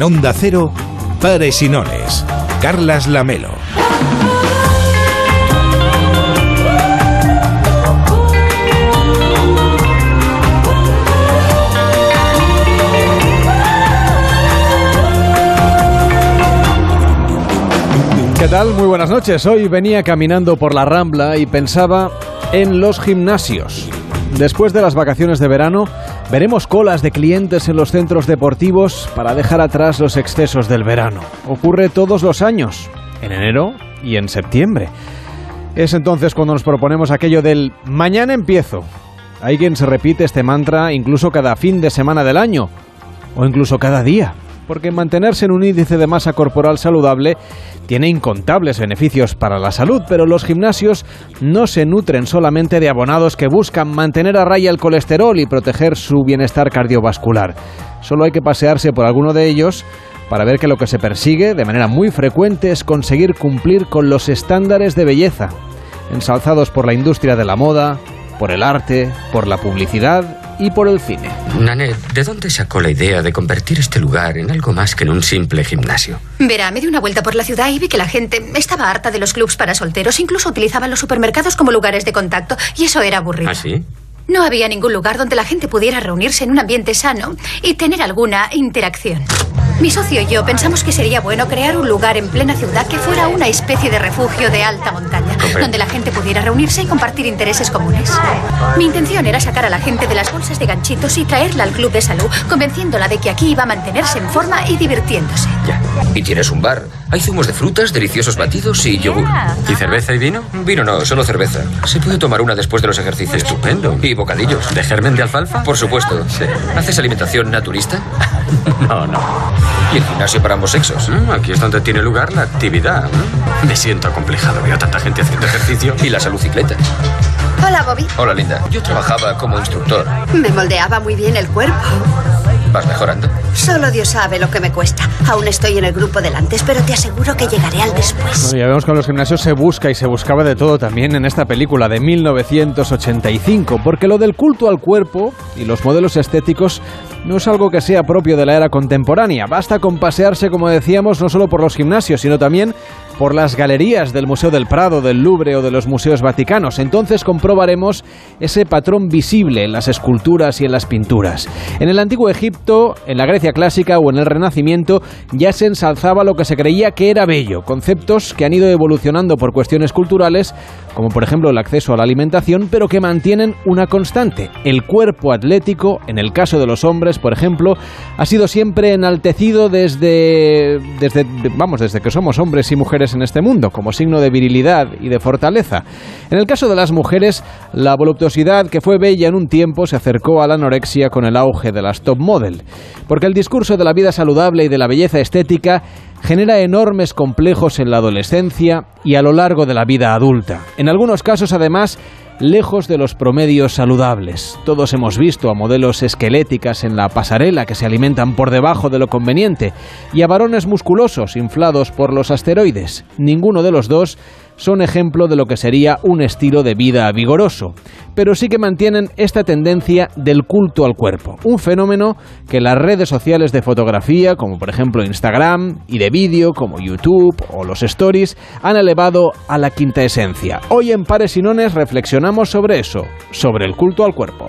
En Onda Cero, Pares y Nones. Carlas Lamelo. ¿Qué tal? Muy buenas noches. Hoy venía caminando por la Rambla y pensaba en los gimnasios. Después de las vacaciones de verano, veremos colas de clientes en los centros deportivos para dejar atrás los excesos del verano. Ocurre todos los años, en enero y en septiembre. Es entonces cuando nos proponemos aquello del mañana empiezo. Hay quien se repite este mantra incluso cada fin de semana del año o incluso cada día porque mantenerse en un índice de masa corporal saludable tiene incontables beneficios para la salud, pero los gimnasios no se nutren solamente de abonados que buscan mantener a raya el colesterol y proteger su bienestar cardiovascular. Solo hay que pasearse por alguno de ellos para ver que lo que se persigue de manera muy frecuente es conseguir cumplir con los estándares de belleza, ensalzados por la industria de la moda, por el arte, por la publicidad y por el cine. Nanet, ¿de dónde sacó la idea de convertir este lugar en algo más que en un simple gimnasio? Verá, me di una vuelta por la ciudad y vi que la gente estaba harta de los clubs para solteros. Incluso utilizaban los supermercados como lugares de contacto. Y eso era aburrido. ¿Ah, sí? No había ningún lugar donde la gente pudiera reunirse en un ambiente sano y tener alguna interacción. Mi socio y yo pensamos que sería bueno crear un lugar en plena ciudad que fuera una especie de refugio de alta montaña, donde la gente pudiera reunirse y compartir intereses comunes. Mi intención era sacar a la gente de las bolsas de ganchitos y traerla al club de salud, convenciéndola de que aquí iba a mantenerse en forma y divirtiéndose. Y tienes un bar. Hay zumos de frutas, deliciosos batidos y yogur. ¿Y cerveza y vino? Vino no, solo cerveza. Se puede tomar una después de los ejercicios. Estupendo. Y bocadillos. ¿De germen de alfalfa? Por supuesto. Sí. ¿Haces alimentación naturista? No, no. ¿Y el gimnasio para ambos sexos? Mm, Aquí es donde tiene lugar la actividad. ¿no? Me siento acomplejado. Veo tanta gente haciendo ejercicio. Y la salucicleta. Hola, Bobby. Hola, Linda. Yo trabajaba como instructor. Me moldeaba muy bien el cuerpo. ¿Vas mejorando? Solo Dios sabe lo que me cuesta. Aún estoy en el grupo del antes, pero te aseguro que llegaré al después. Bueno, ya vemos que en los gimnasios se busca y se buscaba de todo también en esta película de 1985, porque lo del culto al cuerpo y los modelos estéticos no es algo que sea propio de la era contemporánea. Basta con pasearse, como decíamos, no solo por los gimnasios, sino también por las galerías del Museo del Prado, del Louvre o de los museos vaticanos. Entonces comprobaremos ese patrón visible en las esculturas y en las pinturas. En el antiguo Egipto, en la Grecia clásica o en el Renacimiento ya se ensalzaba lo que se creía que era bello, conceptos que han ido evolucionando por cuestiones culturales, como por ejemplo el acceso a la alimentación, pero que mantienen una constante. El cuerpo atlético, en el caso de los hombres, por ejemplo, ha sido siempre enaltecido desde, desde vamos, desde que somos hombres y mujeres en este mundo, como signo de virilidad y de fortaleza. En el caso de las mujeres, la voluptuosidad que fue bella en un tiempo se acercó a la anorexia con el auge de las top model, porque el discurso de la vida saludable y de la belleza estética genera enormes complejos en la adolescencia y a lo largo de la vida adulta. En algunos casos, además, lejos de los promedios saludables. Todos hemos visto a modelos esqueléticas en la pasarela que se alimentan por debajo de lo conveniente y a varones musculosos inflados por los asteroides. Ninguno de los dos son ejemplo de lo que sería un estilo de vida vigoroso, pero sí que mantienen esta tendencia del culto al cuerpo, un fenómeno que las redes sociales de fotografía, como por ejemplo Instagram, y de vídeo, como YouTube o los stories, han elevado a la quinta esencia. Hoy en Pares y reflexionamos sobre eso, sobre el culto al cuerpo.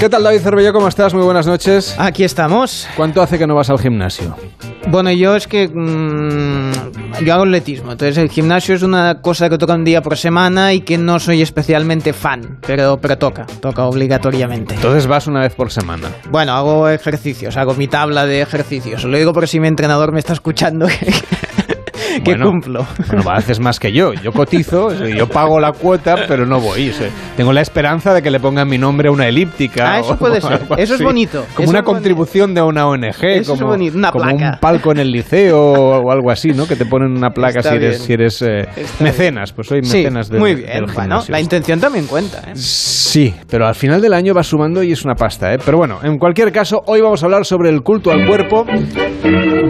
¿Qué tal David Cervello? ¿Cómo estás? Muy buenas noches. Aquí estamos. ¿Cuánto hace que no vas al gimnasio? Bueno, yo es que mm, yo hago atletismo, entonces el gimnasio es una cosa que toca un día por semana y que no soy especialmente fan, pero, pero toca, toca obligatoriamente. Entonces vas una vez por semana. Bueno, hago ejercicios, hago mi tabla de ejercicios. Lo digo por si mi entrenador me está escuchando que, Bueno, cumplo. Bueno, haces más que yo. Yo cotizo, yo pago la cuota, pero no voy. O sea, tengo la esperanza de que le pongan mi nombre a una elíptica. Ah, eso o puede ser. Eso es bonito. Como Eso una contribución de una ONG, Eso es como, bonito, una como placa. un palco en el liceo o algo así, ¿no? Que te ponen una placa Está si eres, bien. si eres eh, mecenas. Pues soy Sí, mecenas del, muy del bien. Bueno, gimnasio. la intención también cuenta. ¿eh? Sí, pero al final del año va sumando y es una pasta, ¿eh? Pero bueno, en cualquier caso, hoy vamos a hablar sobre el culto al cuerpo.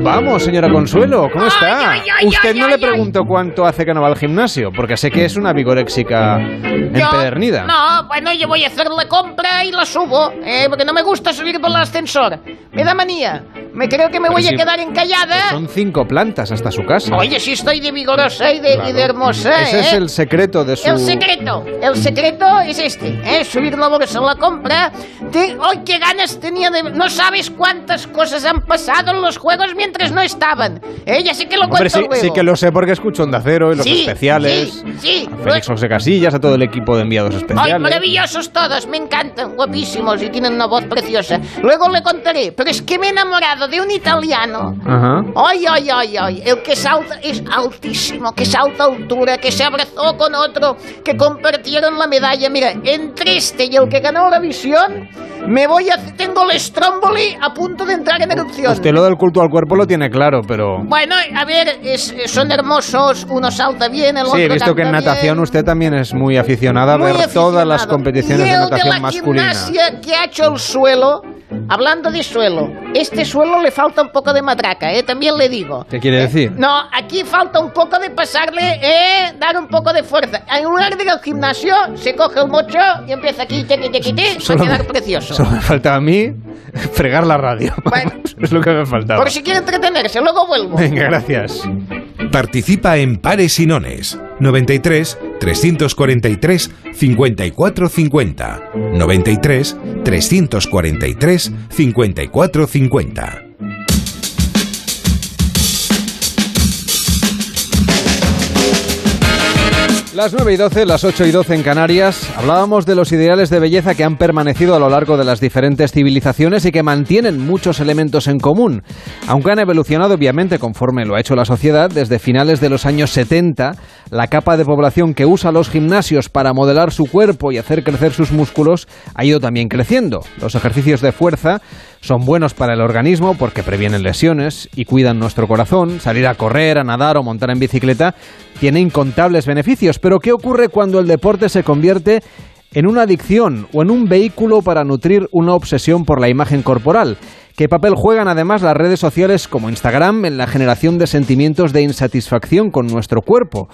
Vamos, señora Consuelo, ¿cómo está? Usted no le pregunto cuánto hace que no va al gimnasio, porque sé que es una vigoréxica empedernida. No, bueno, yo voy a hacer la compra y la subo, eh, porque no me gusta subir por el ascensor. Me da manía. Me creo que me Pero voy si- a quedar encallada. Son cinco plantas hasta su casa. Oye, si estoy de vigorosa y de, y de hermosa, Ese ¿eh? es el secreto de su... El secreto, el secreto es este, ¿eh? subir la bolsa en la compra. Te- ¡Ay, qué ganas tenía de... No sabes cuántas cosas han pasado en los juegos mientras no estaban. ¿eh? Ya sé que lo Hombre, cuento sí, luego. Sí que lo sé porque escucho Onda Cero y los Sí, especiales. sí, sí. A Félix José Casillas, a todo el equipo de enviados ¡Ay, especiales. maravillosos todos! Me encantan, guapísimos y tienen una voz preciosa. Luego le contaré, pero es que me he enamorado de un italiano. Ajá. Ay, ay, ay, ay, el que salta es altísimo, que salta a altura, que se abrazó con otro, que compartieron la medalla. Mira, entre este y el que ganó la visión, me voy a... Tengo el Stromboli a punto de entrar en erupción. Usted lo del culto al cuerpo lo tiene claro, pero... Bueno, a ver, es- son hermosos, uno salta bien, el otro Sí, he visto que en natación bien. usted también es muy aficionada a Muy ver todas las aficionado. competiciones y de natación la masculina. gimnasia que ha hecho el suelo, hablando de suelo, este suelo le falta un poco de matraca, ¿eh? también le digo. ¿Qué quiere decir? No, aquí falta un poco de pasarle, eh, dar un poco de fuerza. En lugar de ir al gimnasio, se coge el mocho y empieza aquí, tequi, tequi, va Solo a quedar precioso. Solo me falta a mí fregar la radio. Bueno. es lo que me faltaba. Por si quiere entretenerse, luego vuelvo. Venga, gracias. Participa en Pares y Nones. 93 343 54 50 93 343 54 Las 9 y 12, las 8 y 12 en Canarias, hablábamos de los ideales de belleza que han permanecido a lo largo de las diferentes civilizaciones y que mantienen muchos elementos en común, aunque han evolucionado obviamente conforme lo ha hecho la sociedad desde finales de los años 70, la capa de población que usa los gimnasios para modelar su cuerpo y hacer crecer sus músculos ha ido también creciendo. Los ejercicios de fuerza son buenos para el organismo porque previenen lesiones y cuidan nuestro corazón. Salir a correr, a nadar o montar en bicicleta tiene incontables beneficios. Pero ¿qué ocurre cuando el deporte se convierte en una adicción o en un vehículo para nutrir una obsesión por la imagen corporal? ¿Qué papel juegan además las redes sociales como Instagram en la generación de sentimientos de insatisfacción con nuestro cuerpo?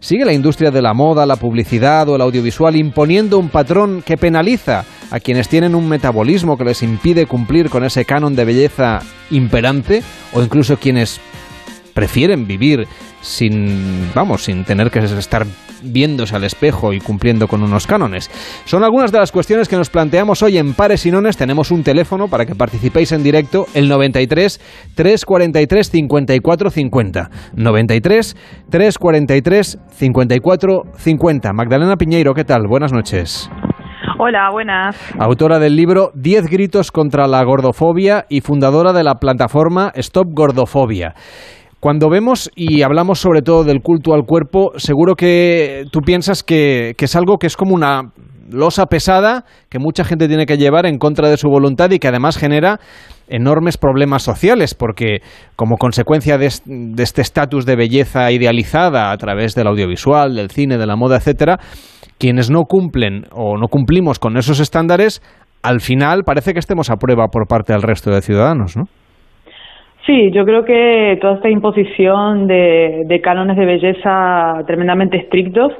¿Sigue la industria de la moda, la publicidad o el audiovisual imponiendo un patrón que penaliza a quienes tienen un metabolismo que les impide cumplir con ese canon de belleza imperante o incluso quienes prefieren vivir sin, vamos, sin tener que estar viéndose al espejo y cumpliendo con unos cánones. Son algunas de las cuestiones que nos planteamos hoy en Pares y Nones. Tenemos un teléfono para que participéis en directo, el 93 343 54 50. 93 343 54 50. Magdalena Piñeiro, ¿qué tal? Buenas noches. Hola, buenas. Autora del libro 10 gritos contra la gordofobia y fundadora de la plataforma Stop Gordofobia. Cuando vemos y hablamos sobre todo del culto al cuerpo, seguro que tú piensas que, que es algo que es como una losa pesada que mucha gente tiene que llevar en contra de su voluntad y que además genera enormes problemas sociales porque como consecuencia de, de este estatus de belleza idealizada a través del audiovisual, del cine, de la moda, etcétera, quienes no cumplen o no cumplimos con esos estándares, al final parece que estemos a prueba por parte del resto de ciudadanos, ¿no? Sí, yo creo que toda esta imposición de, de cánones de belleza tremendamente estrictos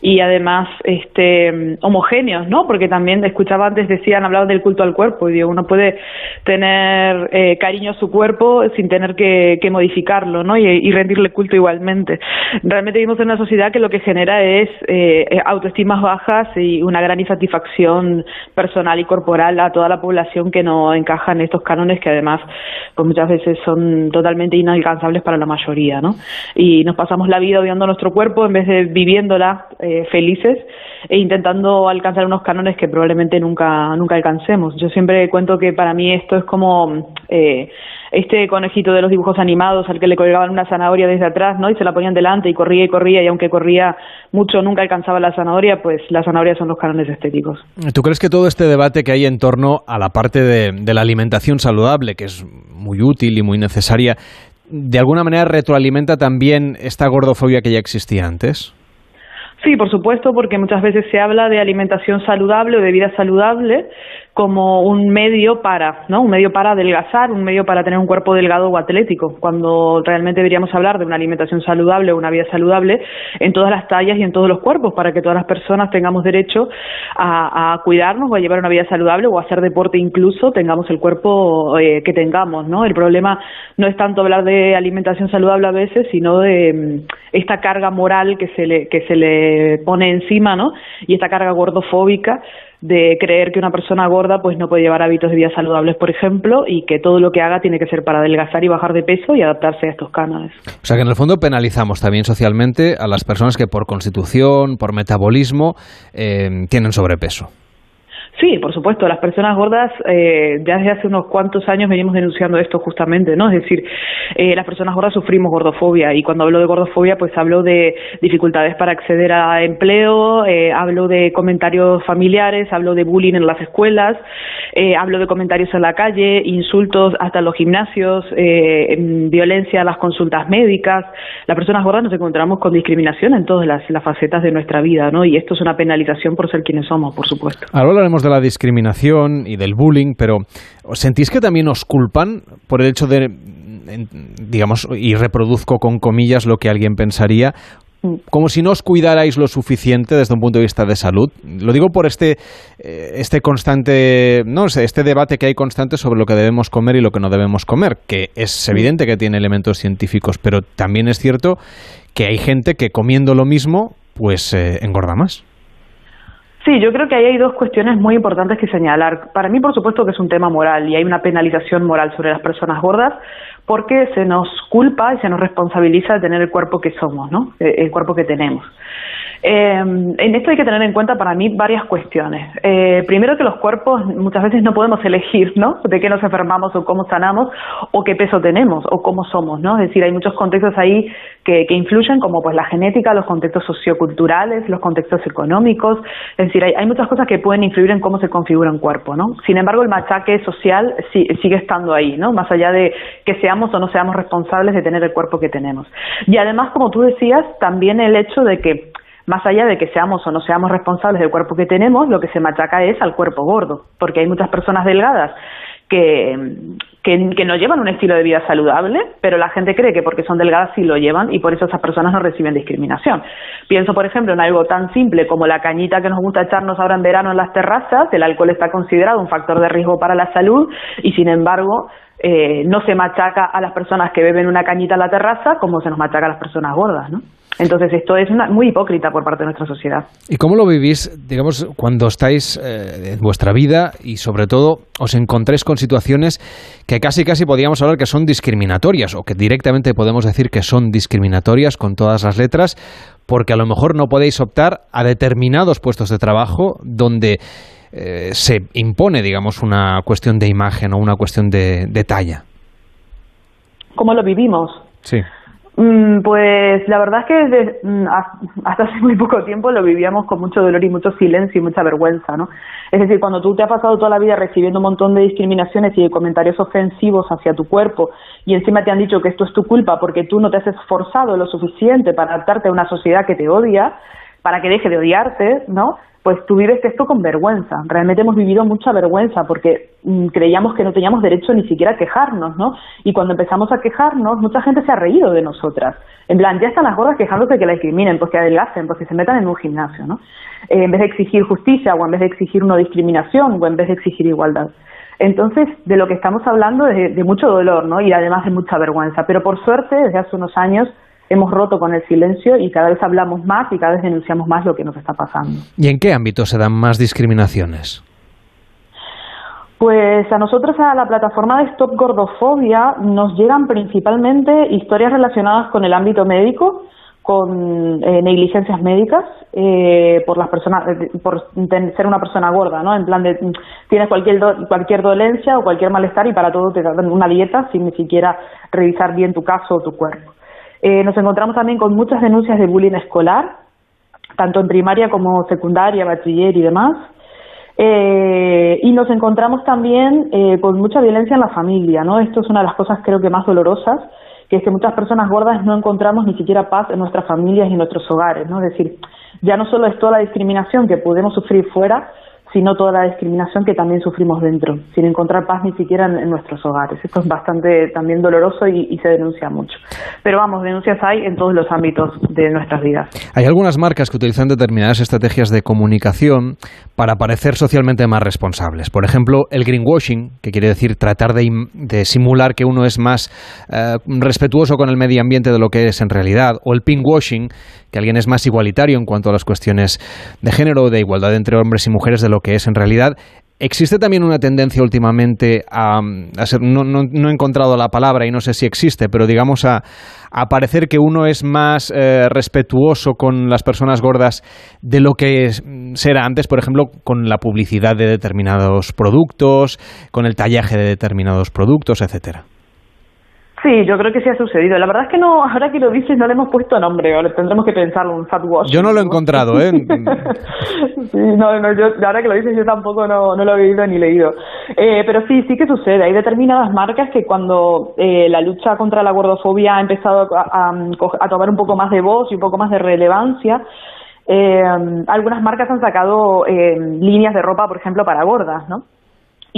y además este homogéneos, ¿no? Porque también escuchaba antes decían hablaban del culto al cuerpo y digo uno puede tener eh, cariño a su cuerpo sin tener que, modificarlo, ¿no? Y, y rendirle culto igualmente. Realmente vivimos en una sociedad que lo que genera es eh, autoestimas bajas y una gran insatisfacción personal y corporal a toda la población que no encaja en estos cánones que además pues muchas veces son totalmente inalcanzables para la mayoría, ¿no? Y nos pasamos la vida odiando nuestro cuerpo en vez de viviéndola eh, felices e intentando alcanzar unos cánones que probablemente nunca nunca alcancemos. Yo siempre cuento que para mí esto es como eh, este conejito de los dibujos animados al que le colgaban una zanahoria desde atrás, ¿no? Y se la ponían delante y corría y corría y aunque corría mucho nunca alcanzaba la zanahoria, pues las zanahorias son los cánones estéticos. ¿Tú crees que todo este debate que hay en torno a la parte de, de la alimentación saludable, que es muy útil y muy necesaria, de alguna manera retroalimenta también esta gordofobia que ya existía antes? Sí, por supuesto, porque muchas veces se habla de alimentación saludable o de vida saludable, como un medio para, ¿no? Un medio para adelgazar, un medio para tener un cuerpo delgado o atlético, cuando realmente deberíamos hablar de una alimentación saludable una vida saludable en todas las tallas y en todos los cuerpos, para que todas las personas tengamos derecho a, cuidarnos o a llevar una vida saludable o a hacer deporte incluso, tengamos el cuerpo eh, que tengamos, ¿no? El problema no es tanto hablar de alimentación saludable a veces, sino de mm, esta carga moral que se le, que se le pone encima, ¿no? Y esta carga gordofóbica de creer que una persona gorda pues no puede llevar hábitos de vida saludables, por ejemplo, y que todo lo que haga tiene que ser para adelgazar y bajar de peso y adaptarse a estos cánones. O sea que en el fondo penalizamos también socialmente a las personas que por constitución, por metabolismo, eh, tienen sobrepeso. Sí, por supuesto. Las personas gordas, eh, ya desde hace unos cuantos años venimos denunciando esto justamente, ¿no? Es decir, eh, las personas gordas sufrimos gordofobia y cuando hablo de gordofobia, pues hablo de dificultades para acceder a empleo, eh, hablo de comentarios familiares, hablo de bullying en las escuelas, eh, hablo de comentarios en la calle, insultos hasta en los gimnasios, eh, violencia a las consultas médicas. Las personas gordas nos encontramos con discriminación en todas las, las, facetas de nuestra vida, ¿no? Y esto es una penalización por ser quienes somos, por supuesto. Ahora de la discriminación y del bullying, pero ¿sentís que también os culpan por el hecho de, digamos, y reproduzco con comillas lo que alguien pensaría, como si no os cuidarais lo suficiente desde un punto de vista de salud. Lo digo por este, eh, este constante, no sé, este debate que hay constante sobre lo que debemos comer y lo que no debemos comer, que es evidente que tiene elementos científicos, pero también es cierto que hay gente que comiendo lo mismo, pues eh, engorda más. Sí, yo creo que ahí hay dos cuestiones muy importantes que señalar. Para mí, por supuesto, que es un tema moral y hay una penalización moral sobre las personas gordas porque se nos culpa y se nos responsabiliza de tener el cuerpo que somos, ¿no? El cuerpo que tenemos. Eh, en esto hay que tener en cuenta para mí varias cuestiones. Eh, primero que los cuerpos muchas veces no podemos elegir, ¿no? De qué nos enfermamos o cómo sanamos o qué peso tenemos o cómo somos, ¿no? Es decir, hay muchos contextos ahí que, que influyen como pues la genética, los contextos socioculturales, los contextos económicos, es decir, hay, hay, muchas cosas que pueden influir en cómo se configura un cuerpo, ¿no? Sin embargo, el machaque social sí, sigue estando ahí, ¿no? Más allá de que seamos o no seamos responsables de tener el cuerpo que tenemos. Y además, como tú decías, también el hecho de que más allá de que seamos o no seamos responsables del cuerpo que tenemos, lo que se machaca es al cuerpo gordo, porque hay muchas personas delgadas que, que, no llevan un estilo de vida saludable, pero la gente cree que porque son delgadas sí lo llevan y por eso esas personas no reciben discriminación. Pienso, por ejemplo, en algo tan simple como la cañita que nos gusta echarnos ahora en verano en las terrazas, el alcohol está considerado un factor de riesgo para la salud y sin embargo eh, no se machaca a las personas que beben una cañita en la terraza como se nos machaca a las personas gordas, ¿no? Entonces esto es muy hipócrita por parte de nuestra sociedad. ¿Y cómo lo vivís, digamos, cuando estáis eh, en vuestra vida y sobre todo os encontréis con situaciones que casi casi podríamos hablar que son discriminatorias o que directamente podemos decir que son discriminatorias con todas las letras porque a lo mejor no podéis optar a determinados puestos de trabajo donde eh, se impone, digamos, una cuestión de imagen o una cuestión de, de talla? ¿Cómo lo vivimos? Sí. Mm, pues la verdad es que desde, mm, hasta hace muy poco tiempo lo vivíamos con mucho dolor y mucho silencio y mucha vergüenza, ¿no? Es decir, cuando tú te has pasado toda la vida recibiendo un montón de discriminaciones y de comentarios ofensivos hacia tu cuerpo y encima te han dicho que esto es tu culpa porque tú no te has esforzado lo suficiente para adaptarte a una sociedad que te odia, para que deje de odiarte, ¿no? Pues tú vives esto con vergüenza. Realmente hemos vivido mucha vergüenza porque mm, creíamos que no teníamos derecho ni siquiera a quejarnos, ¿no? Y cuando empezamos a quejarnos, mucha gente se ha reído de nosotras. En plan, ya están las gordas quejándose de que la discriminen, pues que adelgacen, pues que se metan en un gimnasio, ¿no? Eh, en vez de exigir justicia o en vez de exigir no discriminación o en vez de exigir igualdad. Entonces, de lo que estamos hablando es de, de mucho dolor, ¿no? Y además de mucha vergüenza. Pero por suerte, desde hace unos años, hemos roto con el silencio y cada vez hablamos más y cada vez denunciamos más lo que nos está pasando. ¿Y en qué ámbito se dan más discriminaciones? Pues a nosotros, a la plataforma de Stop Gordofobia, nos llegan principalmente historias relacionadas con el ámbito médico, con eh, negligencias médicas eh, por las personas por ser una persona gorda no en plan de tienes cualquier cualquier dolencia o cualquier malestar y para todo te dan una dieta sin ni siquiera revisar bien tu caso o tu cuerpo eh, nos encontramos también con muchas denuncias de bullying escolar, tanto en primaria como secundaria, bachiller y demás. Eh, y nos encontramos también eh, con mucha violencia en la familia, ¿no? Esto es una de las cosas creo que más dolorosas, que es que muchas personas gordas no encontramos ni siquiera paz en nuestras familias y en nuestros hogares, ¿no? Es decir, ya no solo es toda la discriminación que podemos sufrir fuera, sino toda la discriminación que también sufrimos dentro, sin encontrar paz ni siquiera en, nuestros hogares. Esto es bastante también doloroso y, se denuncia mucho. Pero vamos, denuncias hay en todos los ámbitos de nuestras vidas. Hay algunas marcas que utilizan determinadas estrategias de comunicación para parecer socialmente más responsables. Por ejemplo, el greenwashing, que quiere decir tratar de, simular que uno es más eh, respetuoso con el medio ambiente de lo que es en realidad, o el pinkwashing, que alguien es más igualitario en cuanto a las cuestiones de género o de igualdad entre hombres y mujeres de lo que es en realidad. Existe también una tendencia últimamente a, ser, no, he encontrado la palabra y no sé si existe, pero digamos a, parecer que uno es más eh, respetuoso con las personas gordas de lo que será antes, por ejemplo, con la publicidad de determinados productos, con el tallaje de determinados productos, etcétera. Sí, yo creo que sí ha sucedido. La verdad es que no, ahora que lo dices, no le hemos puesto nombre, ahora tendremos que pensarlo, un fat wash. Yo no lo he encontrado, ¿eh? sí, no, no, yo, ahora que lo dices, yo tampoco no, no lo he oído ni leído. Eh, pero sí, sí que sucede. Hay determinadas marcas que cuando eh, la lucha contra la gordofobia ha empezado a, a, tomar un poco más de voz y un poco más de relevancia, eh, algunas marcas han sacado líneas de ropa, por ejemplo, para gordas, ¿no?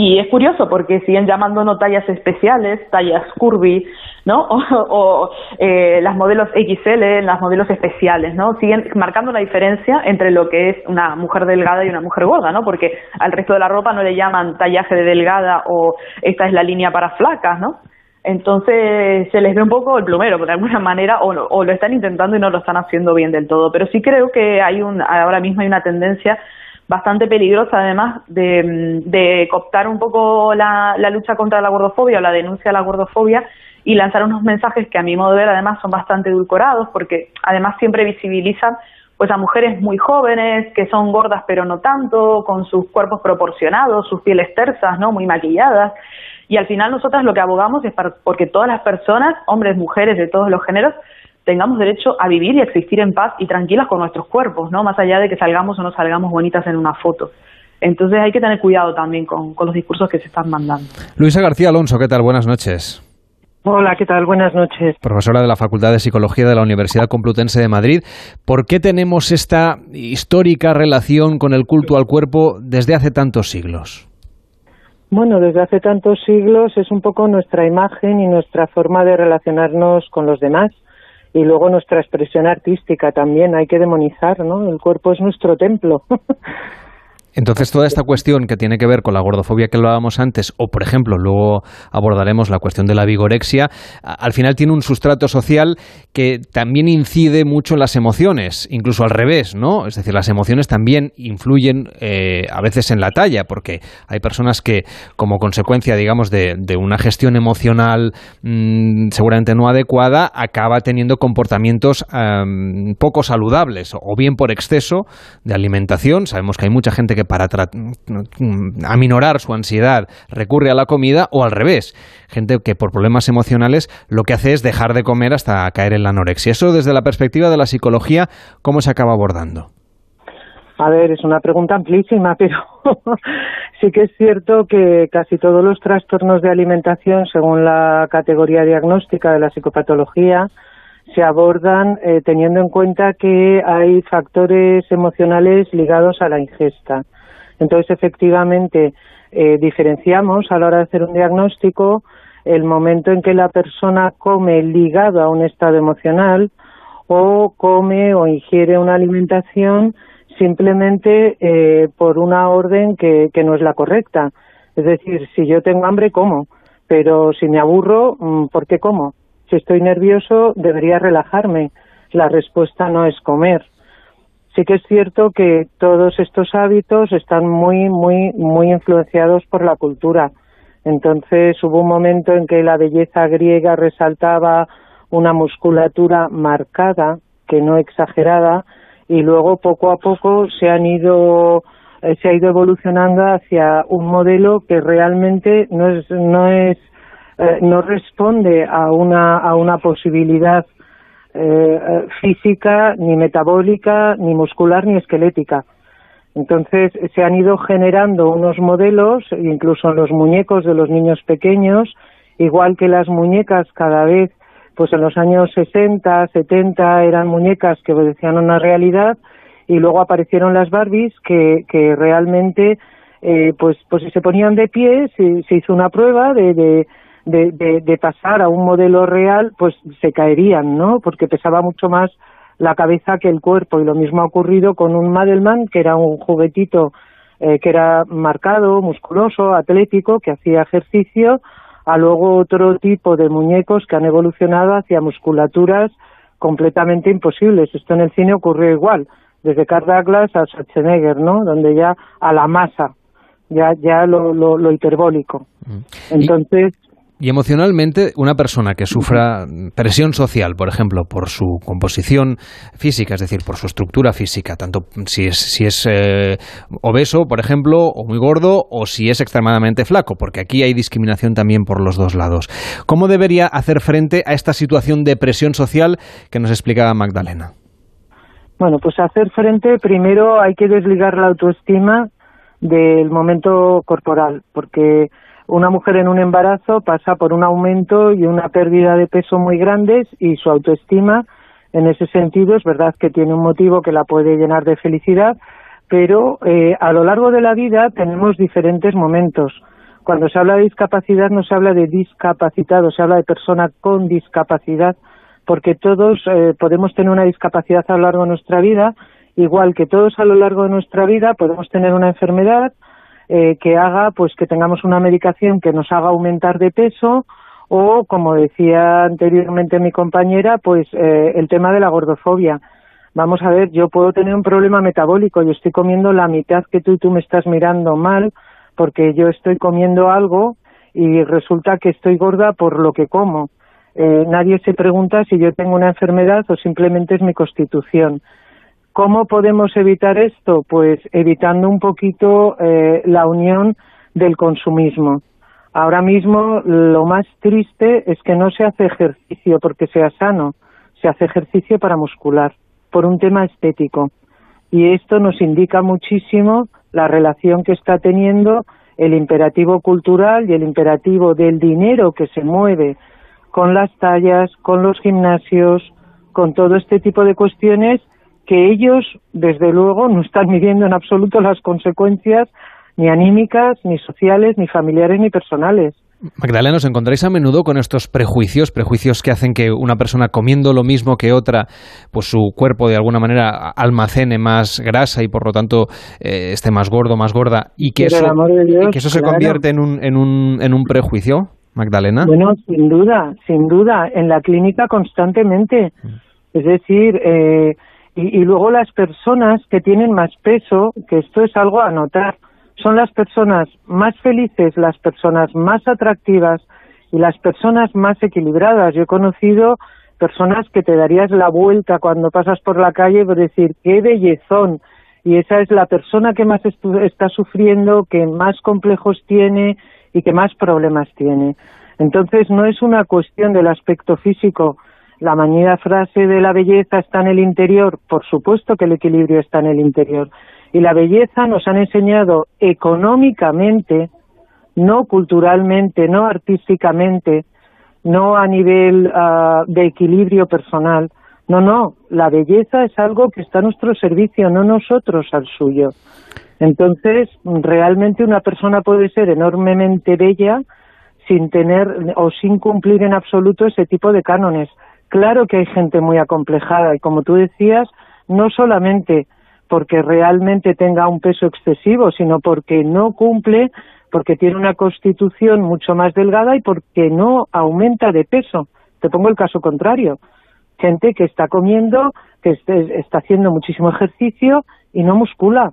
Y es curioso porque siguen llamando no tallas especiales, tallas curvy, ¿no? O, eh, las modelos XL, las modelos especiales, ¿no? Siguen marcando la diferencia entre lo que es una mujer delgada y una mujer gorda, ¿no? Porque al resto de la ropa no le llaman tallaje de delgada o esta es la línea para flacas, ¿no? Entonces se les ve un poco el plumero, de alguna manera, o, o, lo están intentando y no lo están haciendo bien del todo. Pero sí creo que hay un, ahora mismo hay una tendencia bastante peligrosa además de, de cooptar un poco la, lucha contra la gordofobia o la denuncia a la gordofobia y lanzar unos mensajes que a mi modo de ver además son bastante edulcorados porque además siempre visibilizan pues a mujeres muy jóvenes que son gordas pero no tanto, con sus cuerpos proporcionados, sus pieles tersas, ¿no? muy maquilladas y al final nosotras lo que abogamos es porque todas las personas, hombres, mujeres de todos los géneros, tengamos derecho a vivir y a existir en paz y tranquilas con nuestros cuerpos, ¿no? Más allá de que salgamos o no salgamos bonitas en una foto. Entonces hay que tener cuidado también con, los discursos que se están mandando. Luisa García Alonso, ¿qué tal? Buenas noches. Hola, ¿qué tal? Buenas noches. Profesora de la Facultad de Psicología de la Universidad Complutense de Madrid. ¿Por qué tenemos esta histórica relación con el culto al cuerpo desde hace tantos siglos? Bueno, desde hace tantos siglos es un poco nuestra imagen y nuestra forma de relacionarnos con los demás y luego nuestra expresión artística también hay que demonizar, ¿no? El cuerpo es nuestro templo. Entonces, toda esta cuestión que tiene que ver con la gordofobia que hablábamos antes, o por ejemplo, luego abordaremos la cuestión de la vigorexia, al final tiene un sustrato social que también incide mucho en las emociones, incluso al revés, ¿no? Es decir, las emociones también influyen eh, a veces en la talla, porque hay personas que, como consecuencia, digamos, de, una gestión emocional mm, seguramente no adecuada, acaba teniendo comportamientos poco saludables, o bien por exceso de alimentación. Sabemos que hay mucha gente que para aminorar su ansiedad recurre a la comida o al revés, gente que por problemas emocionales lo que hace es dejar de comer hasta caer en la anorexia. Eso desde la perspectiva de la psicología, ¿cómo se acaba abordando? A ver, es una pregunta amplísima, pero sí que es cierto que casi todos los trastornos de alimentación, según la categoría diagnóstica de la psicopatología, se abordan eh, teniendo en cuenta que hay factores emocionales ligados a la ingesta. Entonces, efectivamente, eh, diferenciamos a la hora de hacer un diagnóstico el momento en que la persona come ligado a un estado emocional o come o ingiere una alimentación simplemente eh, por una orden que, que no es la correcta. Es decir, si yo tengo hambre, como, pero si me aburro, mm, ¿por qué como? Si estoy nervioso, debería relajarme. La respuesta no es comer. Sí que es cierto que todos estos hábitos están muy, muy, muy influenciados por la cultura. Entonces hubo un momento en que la belleza griega resaltaba una musculatura marcada, que no exagerada, y luego poco a poco se han ido eh, se ha ido evolucionando hacia un modelo que realmente no es no es eh, no responde a una, a una posibilidad eh, física, ni metabólica, ni muscular, ni esquelética. Entonces se han ido generando unos modelos, incluso en los muñecos de los niños pequeños, igual que las muñecas cada vez, pues en los años 60, 70 eran muñecas que obedecían una realidad y luego aparecieron las Barbies que, que realmente eh, pues pues si se ponían de pie se, se hizo una prueba de, de, de, de, pasar a un modelo real pues se caerían no porque pesaba mucho más la cabeza que el cuerpo y lo mismo ha ocurrido con un Madelman que era un juguetito eh, que era marcado musculoso atlético que hacía ejercicio a luego otro tipo de muñecos que han evolucionado hacia musculaturas completamente imposibles. Esto en el cine ocurrió igual, desde Carl Douglas a Schwarzenegger, ¿no? Donde ya a la masa, ya, ya lo, lo, hiperbólico. Mm. Entonces, y emocionalmente, una persona que sufra presión social, por ejemplo, por su composición física, es decir, por su estructura física, tanto si es, si es eh, obeso, por ejemplo, o muy gordo, o si es extremadamente flaco, porque aquí hay discriminación también por los dos lados. ¿Cómo debería hacer frente a esta situación de presión social que nos explicaba Magdalena? Bueno, pues hacer frente, primero hay que desligar la autoestima del momento corporal, porque una mujer en un embarazo pasa por un aumento y una pérdida de peso muy grandes y su autoestima en ese sentido es verdad que tiene un motivo que la puede llenar de felicidad, pero eh, a lo largo de la vida tenemos diferentes momentos. Cuando se habla de discapacidad no se habla de discapacitado, se habla de persona con discapacidad, porque todos eh, podemos tener una discapacidad a lo largo de nuestra vida, igual que todos a lo largo de nuestra vida podemos tener una enfermedad, eh, que haga pues que tengamos una medicación que nos haga aumentar de peso o como decía anteriormente mi compañera pues eh, el tema de la gordofobia. Vamos a ver yo puedo tener un problema metabólico yo estoy comiendo la mitad que tú y tú me estás mirando mal porque yo estoy comiendo algo y resulta que estoy gorda por lo que como. Eh, nadie se pregunta si yo tengo una enfermedad o simplemente es mi constitución ¿Cómo podemos evitar esto? Pues evitando un poquito eh, la unión del consumismo. Ahora mismo lo más triste es que no se hace ejercicio porque sea sano, se hace ejercicio para muscular, por un tema estético. Y esto nos indica muchísimo la relación que está teniendo el imperativo cultural y el imperativo del dinero que se mueve con las tallas, con los gimnasios, con todo este tipo de cuestiones que ellos, desde luego, no están midiendo en absoluto las consecuencias ni anímicas, ni sociales, ni familiares, ni personales. Magdalena, ¿os encontráis a menudo con estos prejuicios, prejuicios que hacen que una persona comiendo lo mismo que otra, pues su cuerpo de alguna manera almacene más grasa y por lo tanto eh, esté más gordo, más gorda, y que eso, que eso se convierte en un, en, un, en un prejuicio, Magdalena? Bueno, sin duda, sin duda, en la clínica constantemente. Mm. Es decir, eh, y, luego las personas que tienen más peso, que esto es algo a notar, son las personas más felices, las personas más atractivas y las personas más equilibradas. Yo he conocido personas que te darías la vuelta cuando pasas por la calle por decir, qué bellezón. Y esa es la persona que más está sufriendo, que más complejos tiene y que más problemas tiene. Entonces no es una cuestión del aspecto físico, la mañana frase de la belleza está en el interior, por supuesto que el equilibrio está en el interior. Y la belleza nos han enseñado económicamente, no culturalmente, no artísticamente, no a nivel ah, de equilibrio personal. No, no, la belleza es algo que está a nuestro servicio, no nosotros al suyo. Entonces, realmente una persona puede ser enormemente bella sin tener o sin cumplir en absoluto ese tipo de cánones. Claro que hay gente muy acomplejada y como tú decías, no solamente porque realmente tenga un peso excesivo, sino porque no cumple, porque tiene una constitución mucho más delgada y porque no aumenta de peso. Te pongo el caso contrario. Gente que está comiendo, que está haciendo muchísimo ejercicio y no muscula.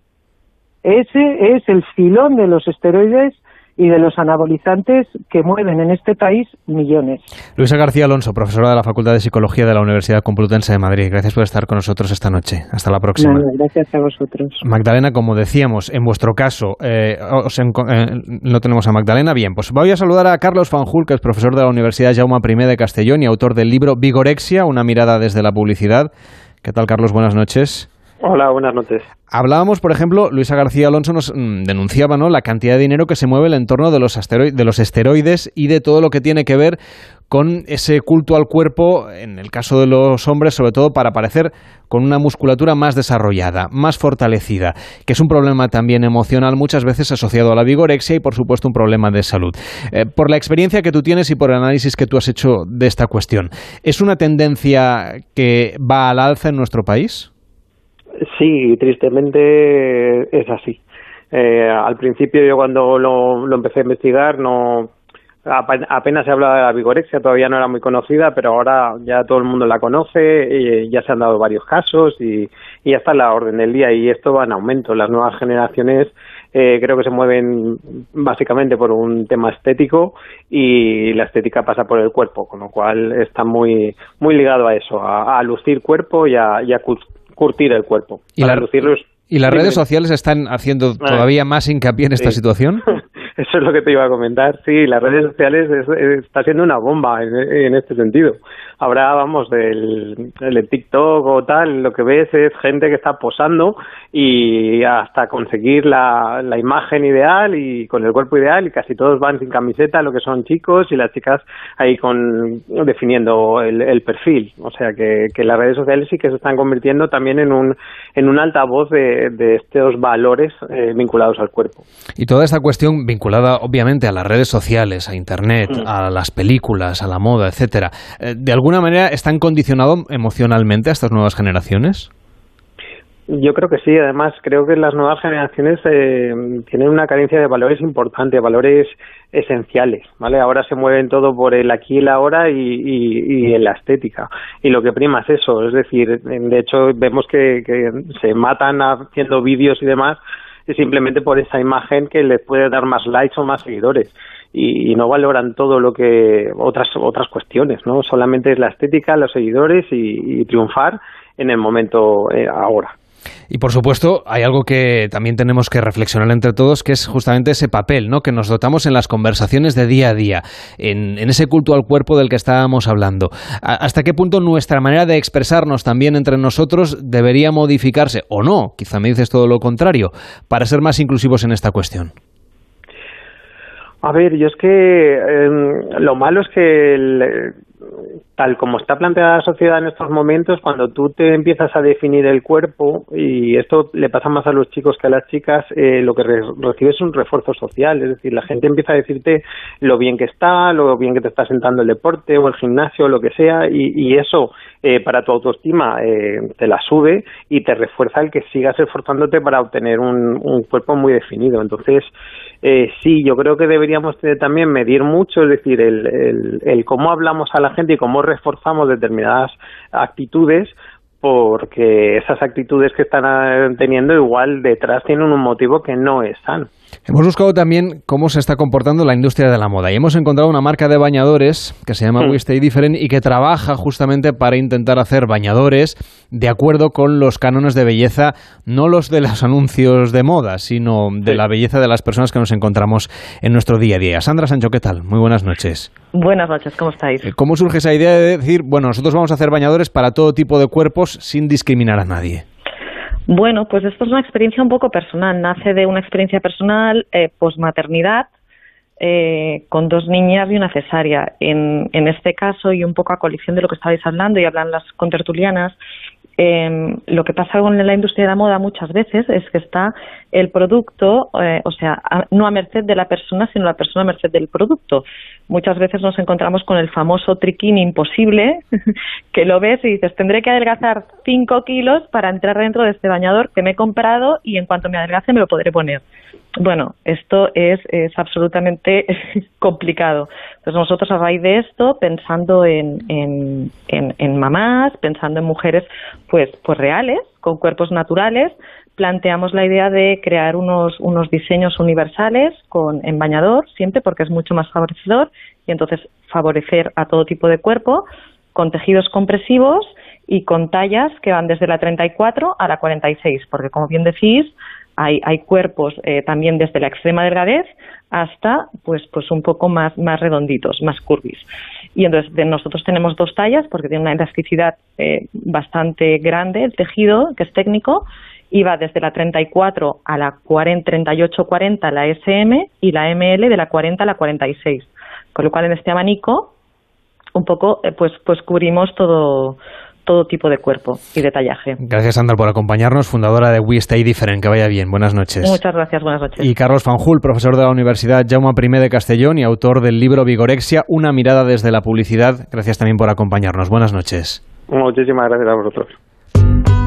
Ese es el filón de los esteroides y de los anabolizantes que mueven en este país millones. Luisa García Alonso, profesora de la Facultad de Psicología de la Universidad Complutense de Madrid. Gracias por estar con nosotros esta noche. Hasta la próxima. gracias a vosotros. Magdalena, como decíamos, en vuestro caso, eh, eh, no tenemos a Magdalena. Bien, pues voy a saludar a Carlos Fanjul, que es profesor de la Universidad Jaume I de Castellón y autor del libro Vigorexia, una mirada desde la publicidad. ¿Qué tal, Carlos? Buenas noches. Hola, buenas noches. Hablábamos, por ejemplo, Luisa García Alonso nos mm, denunciaba ¿no? la cantidad de dinero que se mueve en el entorno de los, de los esteroides y de todo lo que tiene que ver con ese culto al cuerpo, en el caso de los hombres, sobre todo para parecer con una musculatura más desarrollada, más fortalecida, que es un problema también emocional muchas veces asociado a la vigorexia y por supuesto un problema de salud. Eh, por la experiencia que tú tienes y por el análisis que tú has hecho de esta cuestión, ¿es una tendencia que va al alza en nuestro país? Sí, tristemente es así. Eh, al principio yo cuando lo, empecé a investigar no apenas se hablaba de la vigorexia, todavía no era muy conocida, pero ahora ya todo el mundo la conoce, y ya se han dado varios casos y, y ya está la orden del día y esto va en aumento. Las nuevas generaciones eh, creo que se mueven básicamente por un tema estético y la estética pasa por el cuerpo, con lo cual está muy ligado a eso, a, lucir cuerpo y a, y a curtir el cuerpo. ¿Y, ¿Y las redes sociales están haciendo ah. todavía más hincapié en esta situación? Eso es lo que te iba a comentar. Sí, las redes sociales está siendo una bomba en, este sentido. Habrá, vamos, del, TikTok o tal, lo que ves es gente que está posando y hasta conseguir la, imagen ideal y con el cuerpo ideal y casi todos van sin camiseta, lo que son chicos y las chicas ahí con definiendo el, perfil. O sea que, que las redes sociales sí que se están convirtiendo también en un, en un altavoz de, de estos valores eh, vinculados al cuerpo. Y toda esta cuestión vinculada vinculada obviamente a las redes sociales, a Internet, mm. a las películas, a la moda, etcétera, eh, ¿de alguna manera están condicionados emocionalmente a estas nuevas generaciones? Yo creo que sí. Además, creo que las nuevas generaciones eh, tienen una carencia de valores importantes, valores esenciales, ¿vale? Ahora se mueven todo por el aquí y el ahora y, y, en la estética. Y lo que prima es eso. Es decir, de hecho, vemos que, que se matan haciendo vídeos y demás simplemente por esa imagen que les puede dar más likes o más seguidores y, no valoran todo lo que otras otras cuestiones, ¿no? Solamente es la estética, los seguidores y, triunfar en el momento eh, ahora. Y por supuesto, hay algo que también tenemos que reflexionar entre todos, que es justamente ese papel ¿no? que nos dotamos en las conversaciones de día a día, en, ese culto al cuerpo del que estábamos hablando. ¿Hasta qué punto nuestra manera de expresarnos también entre nosotros debería modificarse, o no? Quizá me dices todo lo contrario, para ser más inclusivos en esta cuestión. A ver, yo es que em, lo malo es que tal como está planteada la sociedad en estos momentos, cuando tú te empiezas a definir el cuerpo, y esto le pasa más a los chicos que a las chicas, eh, lo que recibes es un refuerzo social, es decir, la gente empieza a decirte lo bien que está, lo bien que te está sentando el deporte o el gimnasio, o lo que sea, y, eso eh, para tu autoestima eh, te la sube y te refuerza el que sigas esforzándote para obtener un, un cuerpo muy definido. Entonces, eh, sí, yo creo que deberíamos también medir mucho, es decir, el, el, cómo hablamos a la gente y cómo reforzamos determinadas actitudes porque esas actitudes que están eh, teniendo igual detrás tienen un motivo que no es sano. Hemos buscado también cómo se está comportando la industria de la moda y hemos encontrado una marca de bañadores que se llama mm. We Stay Different y que trabaja justamente para intentar hacer bañadores de acuerdo con los cánones de belleza, no los de los anuncios de moda, sino de la belleza de las personas que nos encontramos en nuestro día a día. Sandra Sancho, ¿qué tal? Muy buenas noches. Buenas noches, ¿cómo estáis? Eh, ¿Cómo surge esa idea de decir, bueno, nosotros vamos a hacer bañadores para todo tipo de cuerpos sin discriminar a nadie? Bueno, pues esto es una experiencia un poco personal. Nace de una experiencia personal eh, posmaternidad eh, con dos niñas y una cesárea. En, en este caso, y un poco a colisión de lo que estabais hablando y hablan las contertulianas, eh, lo que pasa con la industria de la moda muchas veces es que está el producto, eh, o sea, no a merced de la persona, sino la persona a merced del producto. Muchas veces nos encontramos con el famoso triquín imposible, que lo ves y dices, tendré que adelgazar 5 kilos para entrar dentro de este bañador que me he comprado y en cuanto me adelgace me lo podré poner. Bueno, esto es, es absolutamente complicado. Entonces nosotros a raíz de esto, pensando en, en, en, mamás, pensando en mujeres pues, pues reales, con cuerpos naturales, planteamos la idea de crear unos, unos diseños universales con, en bañador, siempre porque es mucho más favorecedor, y entonces favorecer a todo tipo de cuerpo, con tejidos compresivos y con tallas que van desde la 34 a la 46, porque como bien decís, hay, hay cuerpos eh, también desde la extrema delgadez hasta pues pues un poco más más redonditos, más curvis. Y entonces nosotros tenemos dos tallas porque tiene una elasticidad eh, bastante grande el tejido, que es técnico, y va desde la 34 a la 40, 38-40 la SM y la ML de la 40 a la 46. Con lo cual en este abanico un poco eh, pues pues cubrimos todo todo tipo de cuerpo y de tallaje. Gracias, Sandra, por acompañarnos, fundadora de We Stay Different. Que vaya bien. Buenas noches. Muchas gracias, buenas noches. Y Carlos Fanjul, profesor de la Universidad Jaume I de Castellón y autor del libro Vigorexia, una mirada desde la publicidad. Gracias también por acompañarnos. Buenas noches. Muchísimas gracias a vosotros.